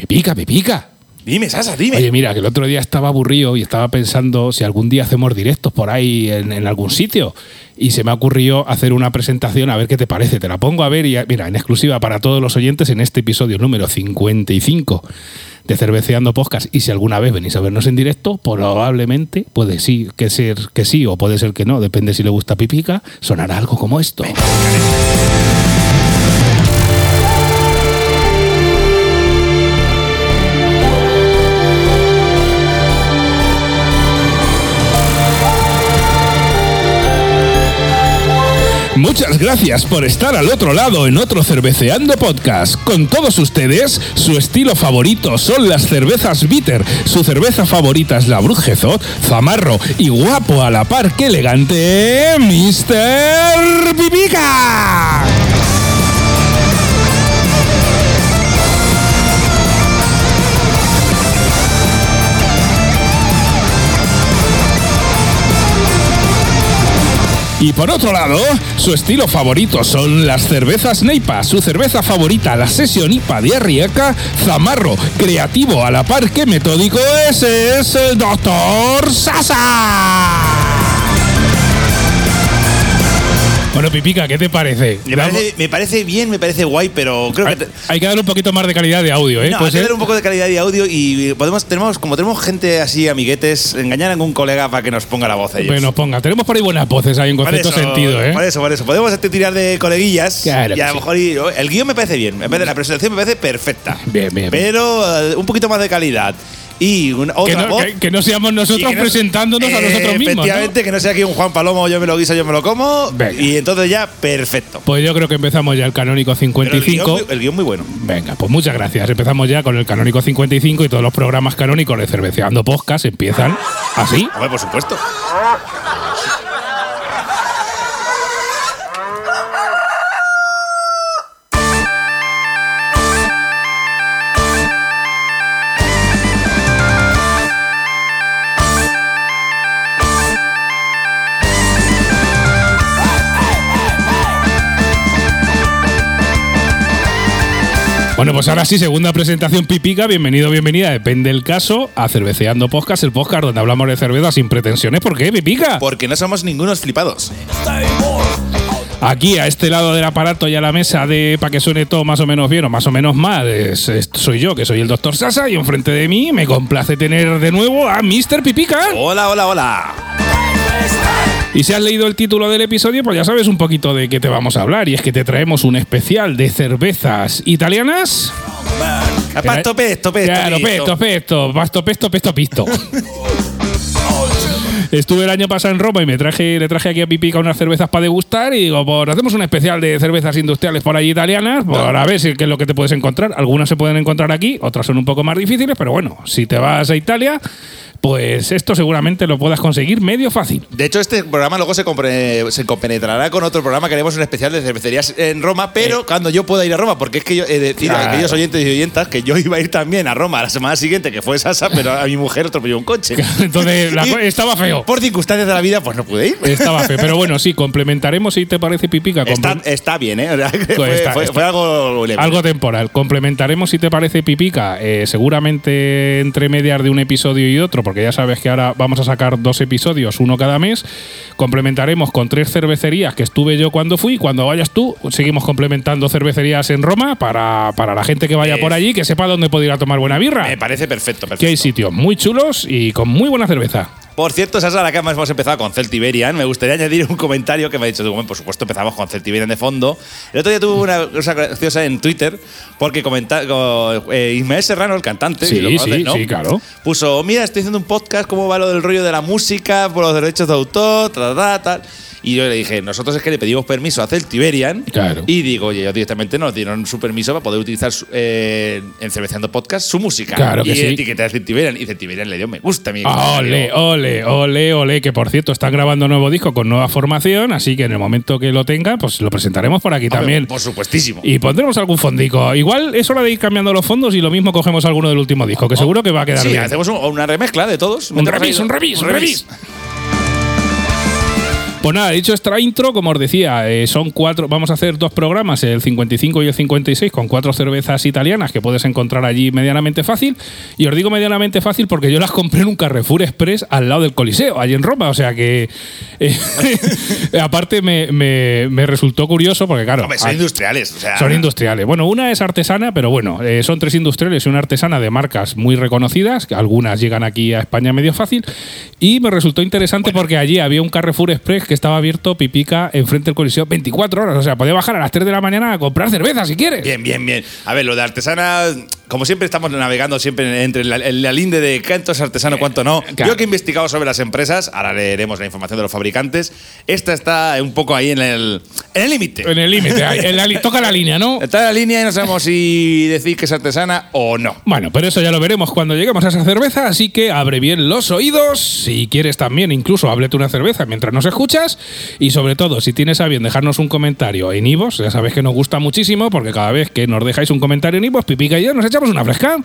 Pipica, pipica. Dime, Sasa, dime. Oye, mira, que el otro día estaba aburrido y estaba pensando si algún día hacemos directos por ahí en, en algún sitio. Y se me ha ocurrido hacer una presentación a ver qué te parece. Te la pongo a ver y, mira, en exclusiva para todos los oyentes en este episodio número 55 de Cerveceando Podcast. Y si alguna vez venís a vernos en directo, probablemente puede sí, que ser que sí o puede ser que no, depende si le gusta Pipica, sonará algo como esto. Muchas gracias por estar al otro lado en otro Cerveceando Podcast. Con todos ustedes, su estilo favorito son las cervezas bitter. Su cerveza favorita es la Brujezot, zamarro y guapo a la par que elegante, Mr. Pipica. Y por otro lado, su estilo favorito son las cervezas Neipa, su cerveza favorita, la Session IPA de Arrieca, Zamarro, creativo a la par que metódico, ese es el Doctor Sasa. Bueno, Pipica, ¿qué te parece? Me parece, me parece bien, me parece guay, pero creo que. Hay que darle un poquito más de calidad de audio, ¿eh? No, hay que tener un poco de calidad de audio y podemos, tenemos, como tenemos gente así, amiguetes, engañar a algún colega para que nos ponga la voz ellos. Bueno, ponga, tenemos por ahí buenas voces ahí en eso, sentido, ¿eh? Por eso, por eso. Podemos tirar de coleguillas Claro y a que lo sí. mejor ir- el guion me parece bien, me parece- la presentación me parece perfecta. Bien, bien. Pero eh, un poquito más de calidad. Y una, Que otra no, voz. que- que no seamos nosotros no- presentándonos a nosotros mismos. ¿no? Efectivamente, que no sea aquí un Juan Palomo, yo me lo guiso, yo me lo como. Venga. Y entonces ya, perfecto. Pues yo creo que empezamos ya el canónico Pero el guion 55. muy- el guion muy bueno. Venga, pues muchas gracias. Empezamos ya con el canónico 55 y todos los programas canónicos de Cerveceando Podcast empiezan así. Hombre, por supuesto. Bueno, pues ahora sí, segunda presentación pipica. Bienvenido, bienvenida, depende del caso, a Cerveceando Podcast, el podcast donde hablamos de cerveza sin pretensiones. ¿Por qué, pipica? Porque no somos ningunos flipados. Aquí, a este lado del aparato y a la mesa de para que suene todo más o menos bien o más o menos mal, es- es- soy yo, que soy el doctor Sasa, y enfrente de mí me complace tener de nuevo a Mr. Pipica. Hola, hola, hola. Y si has leído el título del episodio, pues ya sabes un poquito de qué te vamos a hablar. Y es que te traemos un especial de cervezas italianas. Pasto pesto, pesto. Claro, pesto, pesto, pasto, pesto, pesto, pisto. Estuve el año pasado en Roma y me traje, le traje aquí a Pipica unas cervezas para degustar y digo, pues hacemos un especial de cervezas industriales por allí italianas, para ver si, qué es lo que te puedes encontrar. Algunas se pueden encontrar aquí, otras son un poco más difíciles, pero bueno, si te vas a Italia, pues esto seguramente lo puedas conseguir medio fácil. De hecho, este programa luego se, compre- se compenetrará con otro programa que haremos un especial de cervecerías en Roma, pero cuando yo pueda ir a Roma, porque es que yo he de decir a Claro. aquellos oyentes y oyentas que yo iba a ir también a Roma la semana siguiente, que fue Sasa, pero a mi mujer atropelló un coche. Entonces, la estaba feo. Por circunstancias de la vida, pues no pude ir. Estaba feo. Pero bueno, sí, complementaremos si te parece Pipica. Está, bien, ¿eh? O sea, que Pues fue, está- fue- está. fue algo leve. Algo temporal. Complementaremos si te parece pipica, eh, seguramente entre medias de un episodio y otro, porque ya sabes que ahora vamos a sacar dos episodios, uno cada mes. Complementaremos con tres cervecerías que estuve yo cuando fui. Cuando vayas tú, seguimos complementando cervecerías en Roma para, para la gente que vaya Es- por allí, que sepa dónde puede ir a tomar buena birra. Me parece perfecto, perfecto. Que hay sitios muy chulos y con muy buena cerveza. Por cierto, Sasa, ahora que hemos empezado con Celtiberian, me gustaría añadir un comentario que me ha dicho, bueno, por supuesto empezamos con Celtiberian de fondo. El otro día tuve una cosa graciosa en Twitter, porque comenta, co- eh, Ismael Serrano, el cantante, Sí, si lo conoces, sí, ¿no? sí, claro. puso, mira, estoy haciendo un podcast, cómo va lo del rollo de la música, por los derechos de autor, tal, tal, tal. Y yo le dije, nosotros es que le pedimos permiso a Celtiberian. Claro. Y digo, oye, ellos directamente nos dieron su permiso para poder utilizar eh, en Cerveceando Podcast su música. Claro que y sí. etiquetar a Celtiberian. Y Celtiberian le dio me gusta a mi Ole, ole, ole, ole, que por cierto están grabando nuevo disco con nueva formación, así que en el momento que lo tengan, pues lo presentaremos por aquí Hombre, también. Por supuestísimo. Y pondremos algún fondico. Igual es hora de ir cambiando los fondos y lo mismo cogemos alguno del último disco, que seguro que va a quedar sí, bien. hacemos un- una remezcla de todos. Un Metemos revis, ahí- un un revis. Pues nada, dicho esta intro, como os decía, eh, son cuatro, vamos a hacer dos programas, el 55 y el 56, con cuatro cervezas italianas que puedes encontrar allí medianamente fácil. Y os digo medianamente fácil porque yo las compré en un Carrefour Express al lado del Coliseo, allí en Roma. O sea que, eh, aparte, me, me- me resultó curioso porque, claro, Hombre, son aquí- industriales. O sea, son industriales. Bueno, una es artesana, pero bueno, eh, son tres industriales y una artesana de marcas muy reconocidas, que algunas llegan aquí a España medio fácil. Y me resultó interesante porque allí había un Carrefour Express que estaba abierto pipica enfrente del Coliseo 24 horas. O sea, podía bajar a las 3 de la mañana a comprar cerveza si quieres. Bien, bien, bien. A ver, lo de artesana, como siempre estamos navegando siempre entre la, la linde de cuánto es artesano, cuánto no. claro. Yo que he investigado sobre las empresas, ahora leeremos la información de los fabricantes, esta está un poco ahí en el límite. En el límite, toca la línea, ¿no? Está en la línea y no sabemos si decir que es artesana o no. Bueno, pero eso ya lo veremos cuando lleguemos a esa cerveza, así que abre bien los oídos. Si quieres también, incluso háblete una cerveza mientras nos Y sobre todo, si tienes a bien dejarnos un comentario en Ivos, ya sabes que nos gusta muchísimo, porque cada vez que nos dejáis un comentario en Ivos, Pipica y yo nos echamos una fresca.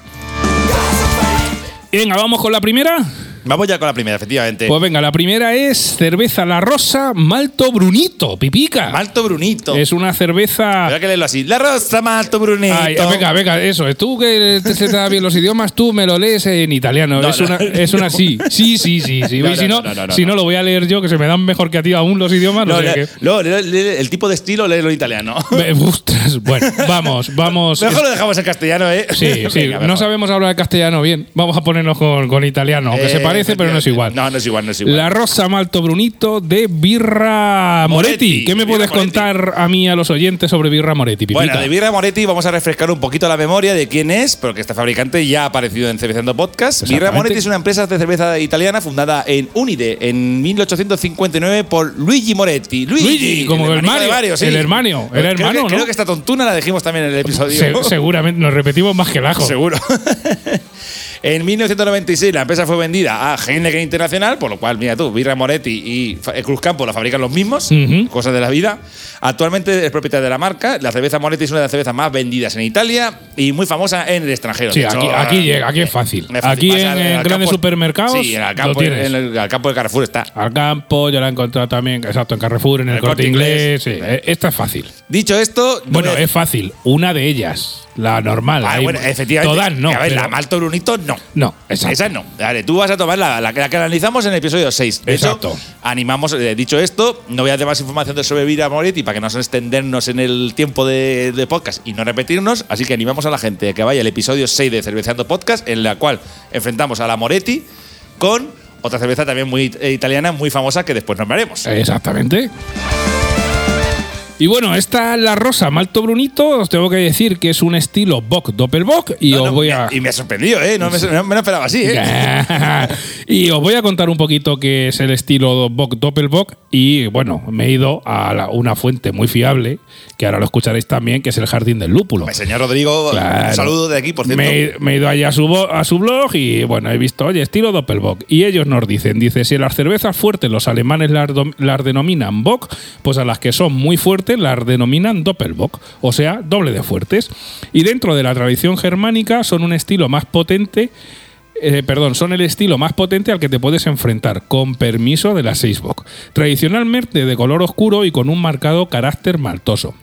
Venga, vamos con la primera. Vamos ya con la primera, efectivamente. Pues venga, la primera es cerveza La Rosa Malto Brunito, Pipica. Malto Brunito. Es una cerveza. Voy que leerlo así. La rosa Malto Brunito. Ay, venga, venga, eso. Tú que te, se te da bien los idiomas, tú me lo lees en italiano. No, es, no. una, es una sí. Sí, sí, sí. sí. Y si no, si no, lo voy a leer yo, que se me dan mejor que a ti aún los idiomas. No, sé le- el tipo de estilo léelo en italiano. Me- Ostras, bueno, vamos, vamos. Mejor lo dejamos en castellano, ¿eh? Sí, sí, Venga, no sabemos hablar castellano bien. Vamos a ponernos con, con italiano, aunque Eh, parece, pero no es igual. No, no es igual, no es igual. La Rosa Malto Brunito de Birra Moretti. Moretti, ¿Qué me puedes Moretti. contar a mí, a los oyentes, sobre Birra Moretti, Pipica? Bueno, de Birra Moretti vamos a refrescar un poquito la memoria de quién es, porque este fabricante ya ha aparecido en Cervezando Podcast. Birra. Moretti es una empresa de cerveza italiana fundada en Unide en 1859 por Luigi Moretti. Luigi, Luigi, como el Mario, Mario, sí. el hermano, era Creo hermano, que- ¿no? Creo que esta tontuna la dijimos también en el episodio. Se- seguramente nos repetimos más que el ajo. Seguro. en 1996 la empresa fue vendida a Heineken Internacional, por lo cual, mira tú, Birra Moretti y Fa- Cruz Campo la fabrican los mismos, cosas de la vida. Actualmente es propietaria de la marca. La cerveza Moretti es una de las cervezas más vendidas en Italia y muy famosa en el extranjero. Sí, hecho, aquí, aquí llega, aquí es fácil. es fácil. Aquí en, en grandes supermercados Sí, en el lo campo, tienes. en el, al campo de Carrefour está. Al campo, yo la he encontrado también, exacto, en Carrefour, en el, El corte Corte inglés. Inglés. sí, eh, esta es fácil. Dicho esto, no Bueno, a- es fácil. Una de ellas, la normal. Ah, bueno, efectivamente. Todas no. A ver, pero- la Malto Brunito no. No, exacto. Esa no. Vale, tú vas a tomar la, la, la que analizamos en el episodio 6. De hecho, Exacto. animamos, eh, dicho esto, no voy a dar más información de sobre Vira Moretti para que no extendernos en el tiempo de, de podcast y no repetirnos. Así que animamos a la gente a que vaya al episodio 6 de Cerveceando Podcast, en la cual enfrentamos a la Moretti con otra cerveza también muy eh, italiana, muy famosa, que después nombraremos. Exactamente. Y bueno, esta la rosa Malto Brunito, os tengo que decir que es un estilo Bock Doppelbock y No, os no, voy a Y me ha sorprendido, ¿eh? No me, no me lo esperaba así, ¿eh? y os voy a contar un poquito qué es el estilo Bock Doppelbock y bueno, me he ido a la- una fuente muy fiable, que ahora lo escucharéis también, que es el Jardín del Lúpulo. Pues, señor Rodrigo, Claro. un saludo de aquí, por cierto. Me, he- me he ido allá a su, a su blog y bueno, he visto, oye, estilo Doppelbock. Y ellos nos dicen, dice, si las cervezas fuertes los alemanes las, las denominan Bock, pues a las que son muy fuertes las denominan Doppelbock, o sea, doble de fuertes. Y dentro de la tradición germánica son un estilo más potente. eh, perdón, son el estilo más potente al que te puedes enfrentar, con permiso de la Seisbock. Tradicionalmente de color oscuro y con un marcado carácter maltoso.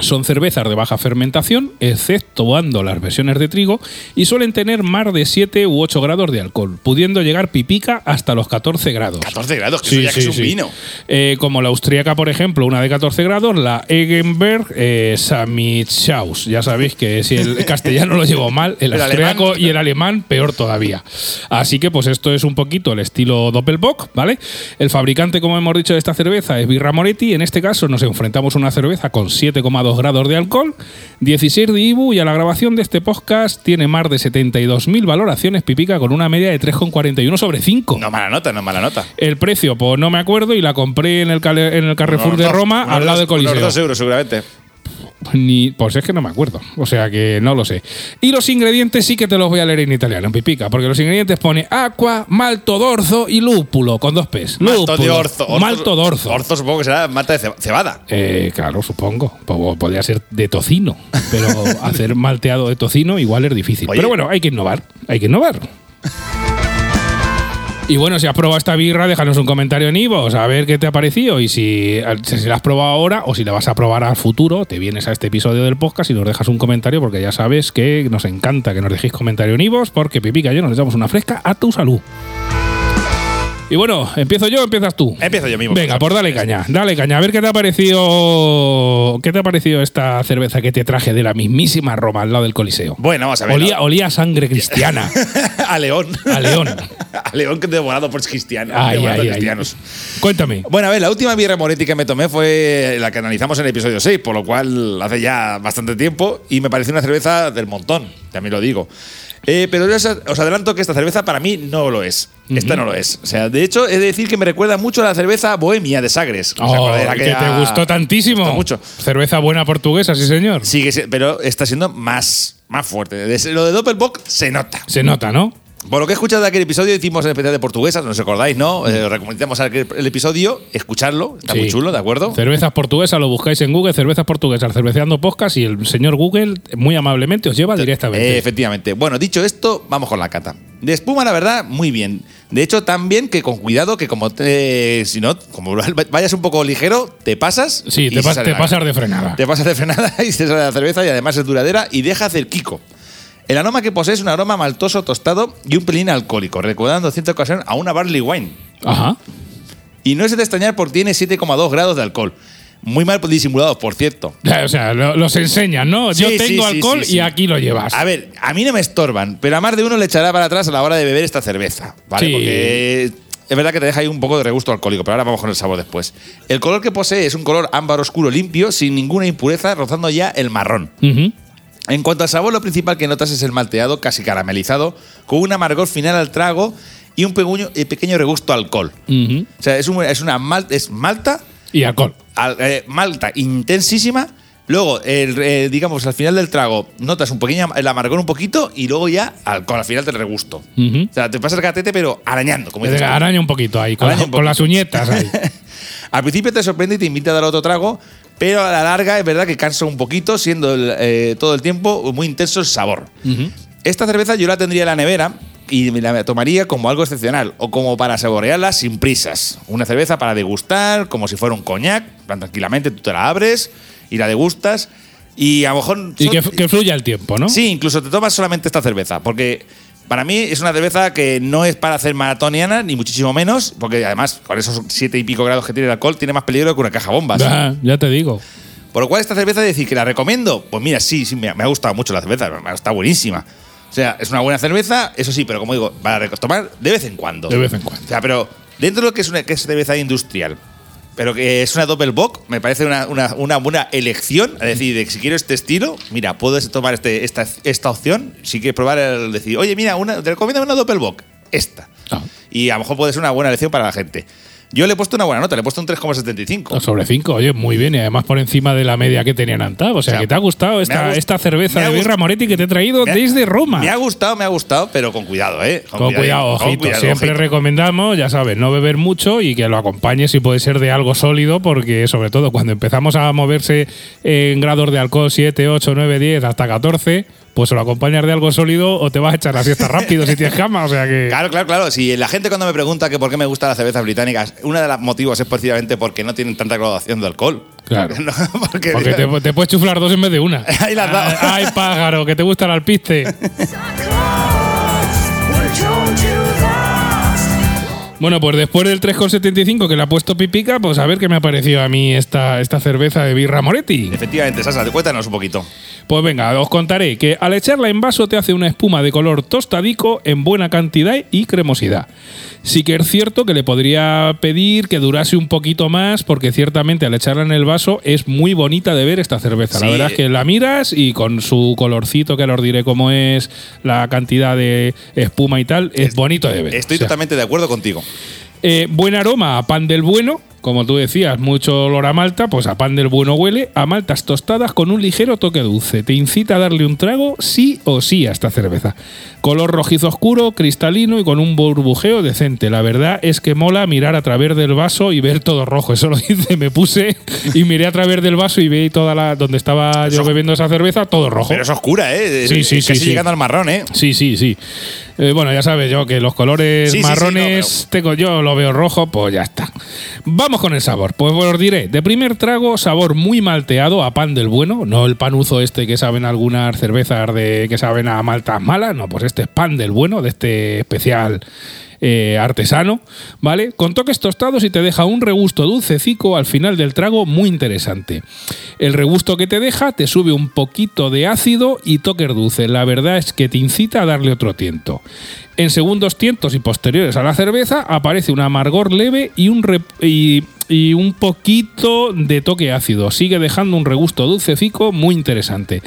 Son cervezas de baja fermentación, exceptuando las versiones de trigo, y suelen tener más de 7 u 8 grados de alcohol, pudiendo llegar pipica hasta los 14 grados. 14 grados, que eso ya que es un vino. Eh, como la austríaca, por ejemplo, una de 14 grados, la Egenberg eh, Samichaus. Ya sabéis que si el castellano lo llevo mal, el, El austríaco alemán. y el alemán peor todavía. Así que pues esto es un poquito el estilo Doppelbock, ¿vale? El fabricante, como hemos dicho, de esta cerveza es Birra Moretti. En este caso nos enfrentamos a una cerveza con 7,2 grados de alcohol, 16 de IBU y a la grabación de este podcast tiene más de 72.000 valoraciones pipica con una media de 3,41 sobre 5. No mala nota, no mala nota. El precio, pues no me acuerdo y la compré en el, en el Carrefour Unos de Roma al lado del Coliseo. Unos dos euros, seguramente. Ni, pues es que no me acuerdo. O sea que no lo sé. Y los ingredientes sí que te los voy a leer en italiano, en pipica, porque los ingredientes pone agua, malto dorso y lúpulo, con dos P's. Malto Lúpulo. de orzo. orzo- Malto dorso. Orzo supongo que será malta de ce- cebada. Eh, claro, supongo. Po- Podría ser de tocino, pero hacer malteado de tocino igual es difícil. Oye. Pero bueno, hay que innovar. Hay que innovar. Y bueno, si has probado esta birra, déjanos un comentario en Ivos a ver qué te ha parecido. Y si, la has probado ahora o si la vas a probar al futuro, te vienes a este episodio del podcast y nos dejas un comentario porque ya sabes que nos encanta que nos dejéis comentario en Ivos porque Pipica y yo nos echamos una fresca a tu salud. Y bueno, ¿empiezo yo o empiezas tú? Empiezo yo mismo. Venga, por dale caña, dale caña. A ver qué te ha parecido. ¿Qué te ha parecido esta cerveza que te traje de la mismísima Roma al lado del Coliseo? Bueno, vamos a ver. Olía, olía a sangre cristiana. a León. A León. a León que devorado por cristianos. Ay, ay, por ay. cristianos. Cuéntame. Bueno, a ver, la última birra Moretti que me tomé fue la que analizamos en el episodio 6, por lo cual hace ya bastante tiempo y me pareció una cerveza del montón, también lo digo. Eh, pero os os adelanto que esta cerveza para mí no lo es. Esta no lo es. O sea, de hecho, he de decir que me recuerda mucho a la cerveza bohemia de Sagres. ¿Os Oh, que te gustó tantísimo. Gustó mucho. Cerveza buena portuguesa, sí, señor. Si- pero está siendo más, más fuerte. Lo de Doppelbock se nota. Se nota, ¿no? Por lo que he escuchado de aquel episodio, hicimos el especial de portuguesas, ¿no os acordáis, no? Eh, recomendamos aquel- el episodio, escucharlo, está muy chulo, ¿de acuerdo? Cervezas portuguesas, lo buscáis en Google, cervezas portuguesas, cerveceando podcast y el señor Google muy amablemente os lleva Eh, directamente. efectivamente. Bueno, dicho esto, vamos con la cata. De espuma, la verdad, muy bien. De hecho, tan bien que con cuidado, que como te, si no, como vayas un poco ligero, te pasas. sí, te, pas- te pasas de frenada. Te pasas de frenada y se sale la cerveza y además es duradera y deja hacer kiko. El aroma que posee es un aroma maltoso tostado y un pelín alcohólico, recordando en cierta ocasión a una barley wine. Ajá. Y no es de extrañar porque tiene 7,2 grados de alcohol. Muy mal disimulados, por cierto. O sea, lo- los enseñan, ¿no? Yo sí, tengo sí, alcohol sí, sí. y aquí lo llevas. A ver, a mí no me estorban, pero a más de uno le echará para atrás a la hora de beber esta cerveza, ¿vale? Sí. Porque es verdad que te deja ahí un poco de regusto alcohólico, pero ahora vamos con el sabor después. El color que posee es un color ámbar oscuro limpio, sin ninguna impureza, rozando ya el marrón. Ujú. En cuanto al sabor, lo principal que notas es el malteado casi caramelizado, con un amargor final al trago y un pequeño, eh, pequeño regusto a alcohol. Ujú. O sea, es, un- es una mal- es malta Y alcohol. al- eh, malta intensísima. Luego, el, eh, digamos, al final del trago, notas un pequeño el amargor un poquito y luego ya alcohol, al final del regusto. Ujú. O sea, te pasas el gatete, pero arañando, como dices tú. Araña un poquito ahí, con, la- un con las poquito. uñetas ahí. Al principio te sorprende y te invita a dar otro trago, pero a la larga es verdad que cansa un poquito, siendo el, eh, todo el tiempo muy intenso el sabor. Esta cerveza yo la tendría en la nevera y me la tomaría como algo excepcional o como para saborearla sin prisas. Una cerveza para degustar, como si fuera un coñac, tranquilamente tú te la abres y la degustas y a lo mejor... Y que fluya el tiempo, ¿no? Sí, incluso te tomas solamente esta cerveza, porque para mí es una cerveza que no es para hacer maratoniana, ni muchísimo menos, porque además con esos siete y pico grados que tiene el alcohol, tiene más peligro que una caja bombas. Ya, ya te digo. Por lo cual, esta cerveza, decir que la recomiendo, pues mira, sí, sí, me, me ha gustado mucho la cerveza, está buenísima. O sea, es una buena cerveza, eso sí, pero como digo, para tomar de vez en cuando. De vez en cuando. O sea, pero dentro de lo que es una que es cerveza industrial, pero que es una Doppelbock, me parece una, una- una buena elección. Es decir, de que si quiero este estilo, mira, puedes tomar este, esta, esta opción. Si quieres probar el decir, oye, mira, una, te recomiendo una Doppelbock, esta. Ah. Y a lo mejor puede ser una buena elección para la gente. Yo le he puesto una buena nota, le he puesto un 3,75. Sobre 5, oye, muy bien. Y además por encima de la media que tenían Antab. O sea, O sea, que te ha gustado ha esta, gust- esta cerveza de birra Moretti que te he traído ha- desde Roma. Me ha gustado, me ha gustado, pero con cuidado, ¿eh? Con cuidado, con ojito. cuidado, Siempre ojito. recomendamos, ya sabes, no beber mucho y que lo acompañes si puede ser de algo sólido, porque sobre todo cuando empezamos a moverse en grados de alcohol 7, 8, 9, 10 hasta 14, pues o lo acompañas de algo sólido o te vas a echar la siesta rápido si tienes cama. O sea que. Claro, claro, claro. Si la gente cuando me pregunta que por qué me gustan las cervezas británicas, uno de los motivos es precisamente porque no tienen tanta graduación de alcohol. Claro. No, porque, Porque te, te puedes chuflar dos en vez de una. Ahí has dado. Ay, pájaro, que te gusta el alpiste. Bueno, pues después del 3,75 que le ha puesto Pipica, pues a ver qué me ha parecido a mí esta, esta cerveza de birra Moretti. Efectivamente, Sasa, cuéntanos un poquito. Pues venga, os contaré que al echarla en vaso te hace una espuma de color tostadico en buena cantidad y cremosidad. Sí que es cierto que le podría pedir que durase un poquito más porque ciertamente al echarla en el vaso es muy bonita de ver esta cerveza. La verdad es que la miras y con su colorcito, que ahora os diré cómo es, la cantidad de espuma y tal, es, bonito de ver. Estoy O sea, totalmente de acuerdo contigo. Eh, buen aroma a pan del bueno, como tú decías, mucho olor a malta, pues a pan del bueno huele, a maltas tostadas con un ligero toque dulce. Te incita a darle un trago sí o sí a esta cerveza. Color rojizo oscuro, cristalino y con un burbujeo decente. La verdad es que mola mirar a través del vaso y ver todo rojo. Eso lo dice, me puse y miré a través del vaso y vi toda la donde estaba yo bebiendo esa cerveza todo rojo. Pero es oscura, ¿eh? Sí, sí, casi sí, sí. llegando al marrón, ¿eh? Sí, sí, sí. Eh, bueno, ya sabes yo que los colores Sí, sí, sí, marrones tengo yo, lo veo rojo, pues ya está. Vamos con el sabor. Pues os diré, de primer trago, sabor muy malteado a pan del bueno, no el panuzo este que saben algunas cervezas de que saben a maltas malas, no, pues este es pan del bueno, de este especial eh, artesano, ¿vale? Con toques tostados y te deja un regusto dulcecico al final del trago muy interesante. El regusto que te deja te sube un poquito de ácido y toques dulces. La verdad es que te incita a darle otro tiento. En segundos tientos y posteriores a la cerveza aparece un amargor leve y un, y, y un poquito de toque ácido. Sigue dejando un regusto dulcecico muy interesante.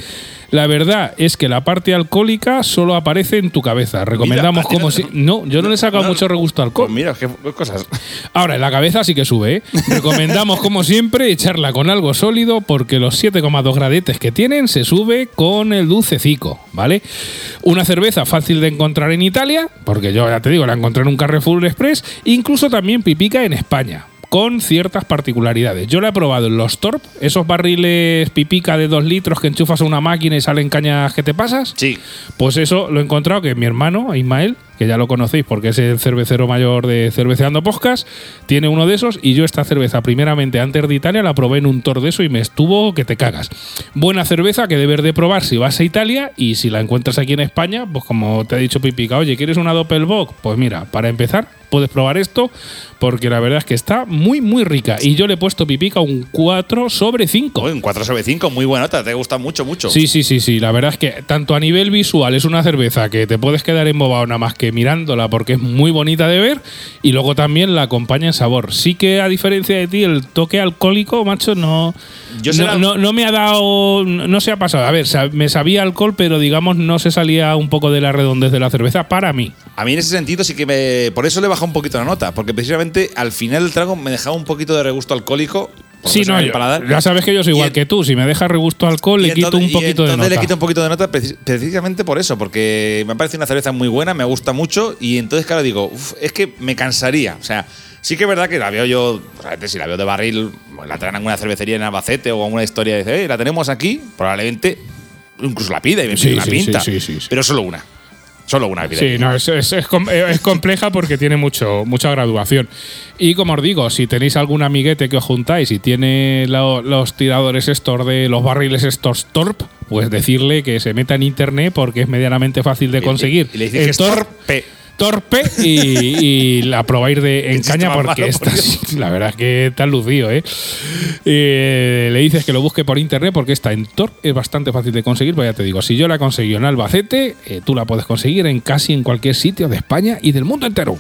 La verdad es que la parte alcohólica solo aparece en tu cabeza. Recomendamos ¿a ti no como si. No, yo no le he sacado no, mucho regusto al alcohol. Pues mira, qué cosas. Ahora, en la cabeza sí que sube, ¿eh? Recomendamos, como siempre, echarla con algo sólido porque los 7,2 gradetes que tienen se sube con el dulcecico, ¿vale? Una cerveza fácil de encontrar en Italia, porque yo ya te digo, la encontré en un Carrefour Express, incluso también pipica en España con ciertas particularidades. Yo la he probado en los Torp, esos barriles pipica de 2 litros que enchufas a una máquina y salen cañas que te pasas. Sí. Pues eso lo he encontrado que mi hermano, Ismael, que ya lo conocéis porque es el cervecero mayor de Cerveceando Podcast, tiene uno de esos y yo esta cerveza primeramente antes de Italia la probé en un tor de eso y me estuvo que te cagas. Buena cerveza que debes de probar si vas a Italia y si la encuentras aquí en España, pues como te ha dicho Pipica, oye, ¿quieres una Doppelbock? Pues mira, para empezar puedes probar esto porque la verdad es que está muy muy rica y yo le he puesto Pipica un 4 sobre 5. Uy, un 4 sobre 5, muy buena nota. Te gusta mucho, mucho. Sí, sí, sí, sí. La verdad es que tanto a nivel visual es una cerveza que te puedes quedar embobado nada más que mirándola porque es muy bonita de ver y luego también la acompaña en sabor. Sí que a diferencia de ti el toque alcohólico, macho, no, Yo no, la- no, no me ha dado, no se ha pasado. A ver, me sabía alcohol, pero digamos no se salía un poco de la redondez de la cerveza para mí. A mí en ese sentido sí que me. Por eso le baja un poquito la nota, porque precisamente al final del trago me dejaba un poquito de regusto alcohólico. Sí, no, yo- ya sabes que yo soy igual en- que tú. Si me deja regusto alcohol, le quito entonces- un poquito de nota. le quito un poquito de nota preci- precisamente por eso, porque me parece una cerveza muy buena, me gusta mucho y entonces claro digo, "Uf, es que me cansaría, o sea, sí que es verdad que la veo yo, realmente si la veo de barril, pues, la traen en una cervecería en Albacete o alguna historia dice, "Eh, la tenemos aquí, probablemente incluso la pida y me Sí, pide una sí, pinta, sí, sí, sí. pero solo una, solo una pide. Sí, no, es, es- eh, es compleja porque tiene mucho, mucha graduación. Y como os digo, si tenéis algún amiguete que os juntáis y tiene lo- los tiradores estos de los barriles estos Torp, pues decirle que se meta en internet porque es medianamente fácil de Y- conseguir. y le dices torpe. Torpe y, y la probáis de en Qué chiste caña más porque sí, la verdad es que está lucido, ¿eh? Eh, Le dices que lo busque por internet porque esta en Tor es bastante fácil de conseguir, pero ya te digo, si yo la conseguí en Albacete, eh, tú la puedes conseguir en casi en cualquier sitio de España y del mundo entero.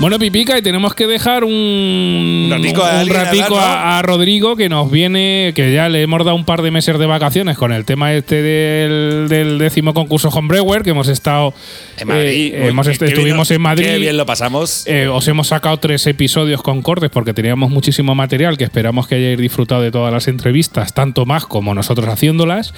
Bueno, Pipica, y tenemos que dejar un, Un ratico a un alguien ratico hablar, a, a Rodrigo que nos viene, que ya le hemos dado un par de meses de vacaciones con el tema este del, del décimo concurso Homebrewer, que hemos estado En Madrid, eh, hemos est- bien estuvimos en Madrid. Qué bien lo pasamos. Eh, os hemos sacado tres episodios con cortes porque teníamos muchísimo material que esperamos que hayáis disfrutado de todas las entrevistas, tanto más como nosotros haciéndolas.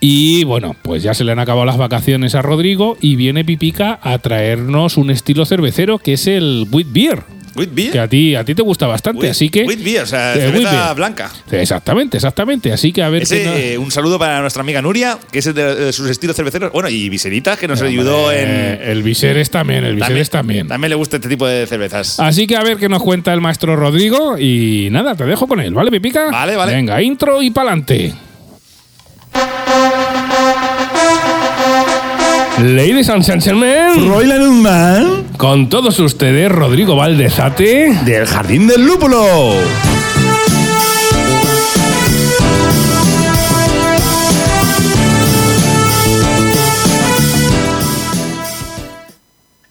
Y bueno, pues ya se le han acabado las vacaciones a Rodrigo y viene Pipica a traernos un estilo cervecero que es el Wheat Beer. Wheat beer. Que a ti, a ti te gusta bastante, así que. Wheat beer, o sea, Eh, cerveza beer. blanca. Exactamente, exactamente. Así que a ver Ese, eh, un saludo para nuestra amiga Nuria, que es de, de sus estilos cerveceros. Bueno, y Viserita, que nos ayudó Eh, en. el Viserys también, el Viserys también. También le gusta este tipo de cervezas. Así que a ver qué nos cuenta el maestro Rodrigo y nada, te dejo con él, ¿vale, Pipica? Vale, vale. Venga, intro y pa'lante. Ladies and gentlemen, Fräulein Man con todos ustedes, Rodrigo Valdezate. del Jardín del Lúpulo.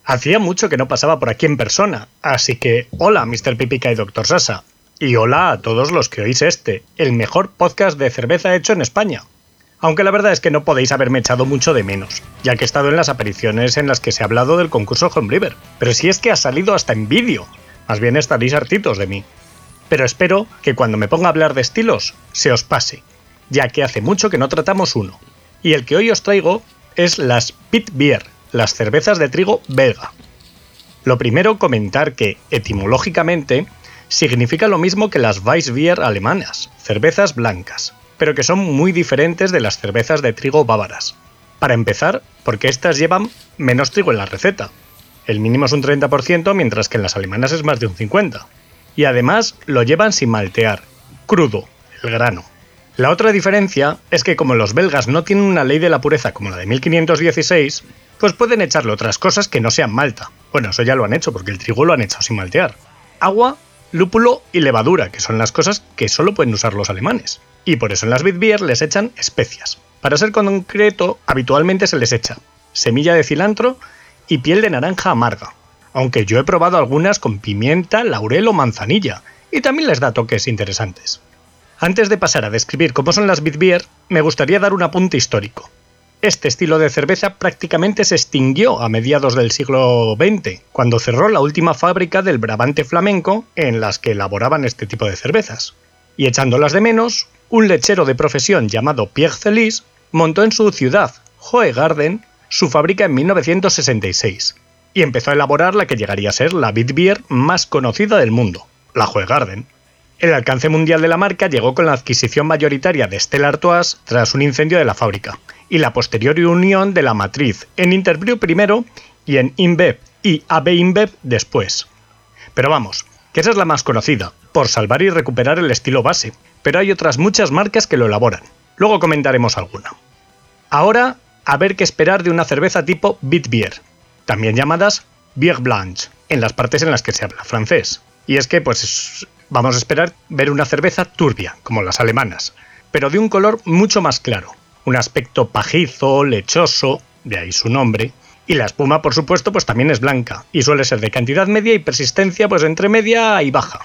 Hacía mucho que no pasaba por aquí en persona, así que hola Mr. Pipica y Dr. Sasa. Y hola a todos los que oís este, el mejor podcast de cerveza hecho en España. Aunque la verdad es que no podéis haberme echado mucho de menos, ya que he estado en las apariciones en las que se ha hablado del concurso Homebrewer. Pero si es que ha salido hasta en vídeo. Más bien estaréis hartitos de mí. Pero espero que cuando me ponga a hablar de estilos, se os pase, ya que hace mucho que no tratamos uno. Y el que hoy os traigo es las Pit Beer, las cervezas de trigo belga. Lo primero, comentar que, etimológicamente, significa lo mismo que las Weissbier alemanas, cervezas blancas, pero que son muy diferentes de las cervezas de trigo bávaras. Para empezar, porque estas llevan menos trigo en la receta. El mínimo es un 30%, mientras que en las alemanas es más de un 50%. Y además lo llevan sin maltear, crudo, el grano. La otra diferencia es que como los belgas no tienen una ley de la pureza como la de 1516, pues pueden echarle otras cosas que no sean malta. Bueno, eso ya lo han hecho porque el trigo lo han hecho sin maltear. Agua, lúpulo y levadura, que son las cosas que solo pueden usar los alemanes. Y por eso en las Bitbier les echan especias. Para ser concreto, habitualmente se les echa semilla de cilantro y piel de naranja amarga. Aunque yo he probado algunas con pimienta, laurel o manzanilla, y también les da toques interesantes. Antes de pasar a describir cómo son las Bitbier, me gustaría dar un apunte histórico. Este estilo de cerveza prácticamente se extinguió a mediados del siglo XX, cuando cerró la última fábrica del Brabante flamenco en las que elaboraban este tipo de cervezas. Y echándolas de menos, un lechero de profesión llamado Pierre Celis montó en su ciudad, Hoegarden, su fábrica en 1966 y empezó a elaborar la que llegaría a ser la Bitbier más conocida del mundo, la Hoegarden. El alcance mundial de la marca llegó con la adquisición mayoritaria de Stella Artois tras un incendio de la fábrica y la posterior unión de la matriz en Interbrew primero y en InBev y AB InBev después. Pero vamos, que esa es la más conocida, por salvar y recuperar el estilo base, pero hay otras muchas marcas que lo elaboran. Luego comentaremos alguna. Ahora, a ver qué esperar de una cerveza tipo Bitbier, también llamadas Bière Blanche, en las partes en las que se habla francés. Y es que, pues, vamos a esperar ver una cerveza turbia, como las alemanas, pero de un color mucho más claro, un aspecto pajizo, lechoso, de ahí su nombre, y la espuma, por supuesto, pues también es blanca, y suele ser de cantidad media y persistencia, pues entre media y baja.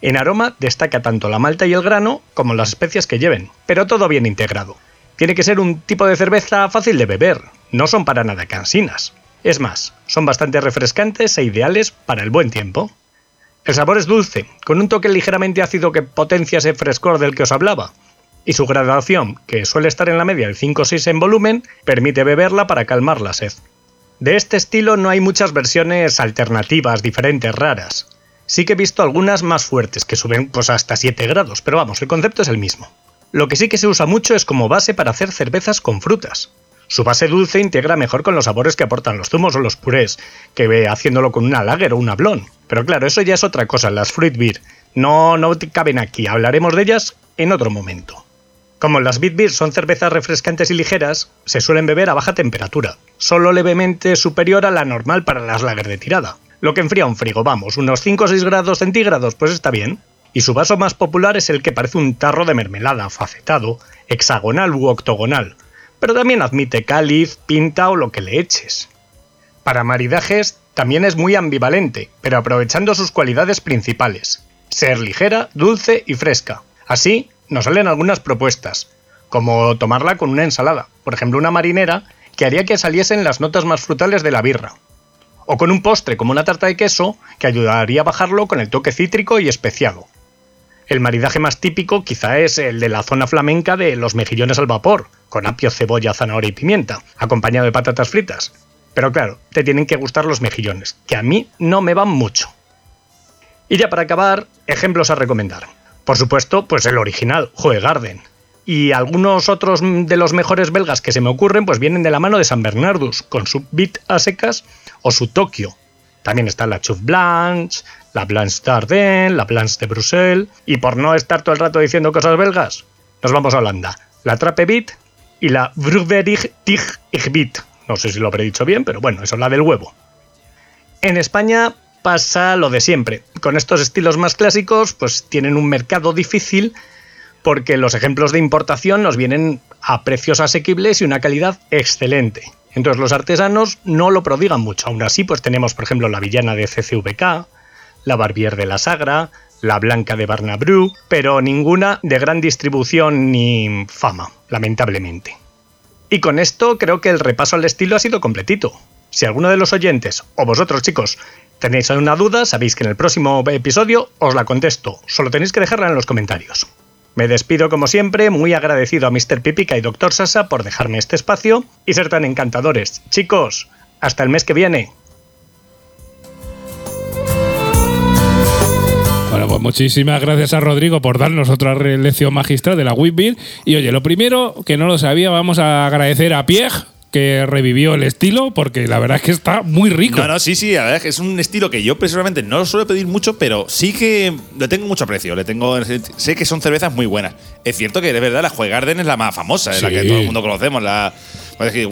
En aroma destaca tanto la malta y el grano como las especias que lleven, pero todo bien integrado. Tiene que ser un tipo de cerveza fácil de beber, no son para nada cansinas. Es más, son bastante refrescantes e ideales para el buen tiempo. El sabor es dulce, con un toque ligeramente ácido que potencia ese frescor del que os hablaba. Y su graduación, que suele estar en la media del 5 o 6 en volumen, permite beberla para calmar la sed. De este estilo no hay muchas versiones alternativas, diferentes, raras. Sí que he visto algunas más fuertes, que suben pues, hasta 7 grados, pero vamos, el concepto es el mismo. Lo que sí que se usa mucho es como base para hacer cervezas con frutas. Su base dulce integra mejor con los sabores que aportan los zumos o los purés, que haciéndolo con una lager o un blonde. Pero claro, eso ya es otra cosa, las fruit beer. No, no caben aquí, hablaremos de ellas en otro momento. Como las Beat Beer son cervezas refrescantes y ligeras, se suelen beber a baja temperatura, solo levemente superior a la normal para las lager de tirada. Lo que enfría un frigo, vamos, unos 5 o 6 grados centígrados, pues está bien. Y su vaso más popular es el que parece un tarro de mermelada, facetado, hexagonal u octogonal, pero también admite cáliz, pinta o lo que le eches. Para maridajes también es muy ambivalente, pero aprovechando sus cualidades principales, ser ligera, dulce y fresca. Así, nos salen algunas propuestas, como tomarla con una ensalada, por ejemplo una marinera, que haría que saliesen las notas más frutales de la birra. O con un postre como una tarta de queso, que ayudaría a bajarlo con el toque cítrico y especiado. El maridaje más típico quizá es el de la zona flamenca de los mejillones al vapor, con apio, cebolla, zanahoria y pimienta, acompañado de patatas fritas. Pero claro, te tienen que gustar los mejillones, que a mí no me van mucho. Y ya para acabar, ejemplos a recomendar. Por supuesto, pues el original, Garden. Y algunos otros de los mejores belgas que se me ocurren, pues vienen de la mano de San Bernardus, con su Bit a secas o su Tokio. También está la Chuf Blanche, la Blanche d'Ardenne, la Blanche de Bruxelles. Y por no estar todo el rato diciendo cosas belgas, nos vamos a Holanda. La Trappe Bit y la Vrugverig Tig Bit. No sé si lo habré dicho bien, pero bueno, eso es la del huevo. En España pasa lo de siempre. Con estos estilos más clásicos, pues tienen un mercado difícil porque los ejemplos de importación nos vienen a precios asequibles y una calidad excelente. Entonces los artesanos no lo prodigan mucho. Aún así, pues tenemos, por ejemplo, la villana de CCVK, la Barbier de la Sagra, la Blanca de Barnabru, pero ninguna de gran distribución ni fama, lamentablemente. Y con esto creo que el repaso al estilo ha sido completito. Si alguno de los oyentes, o vosotros chicos, tenéis alguna duda, sabéis que en el próximo episodio os la contesto, solo tenéis que dejarla en los comentarios. Me despido como siempre, muy agradecido a Mr. Pipica y Dr. Sasa por dejarme este espacio y ser tan encantadores. Chicos, hasta el mes que viene. Bueno, pues muchísimas gracias a Rodrigo por darnos otra lección magistral de la Whitbeer. Y oye, lo primero, que no lo sabía, vamos a agradecer a Pierre que revivió el estilo, porque la verdad es que está muy rico. No, no, sí, sí, la verdad es que es un estilo que yo personalmente no lo suelo pedir mucho, pero sí que le tengo mucho aprecio. Le tengo, sé que son cervezas muy buenas. Es cierto que de verdad la Joy Garden es la más famosa, es la Sí. que todo el mundo conocemos. La,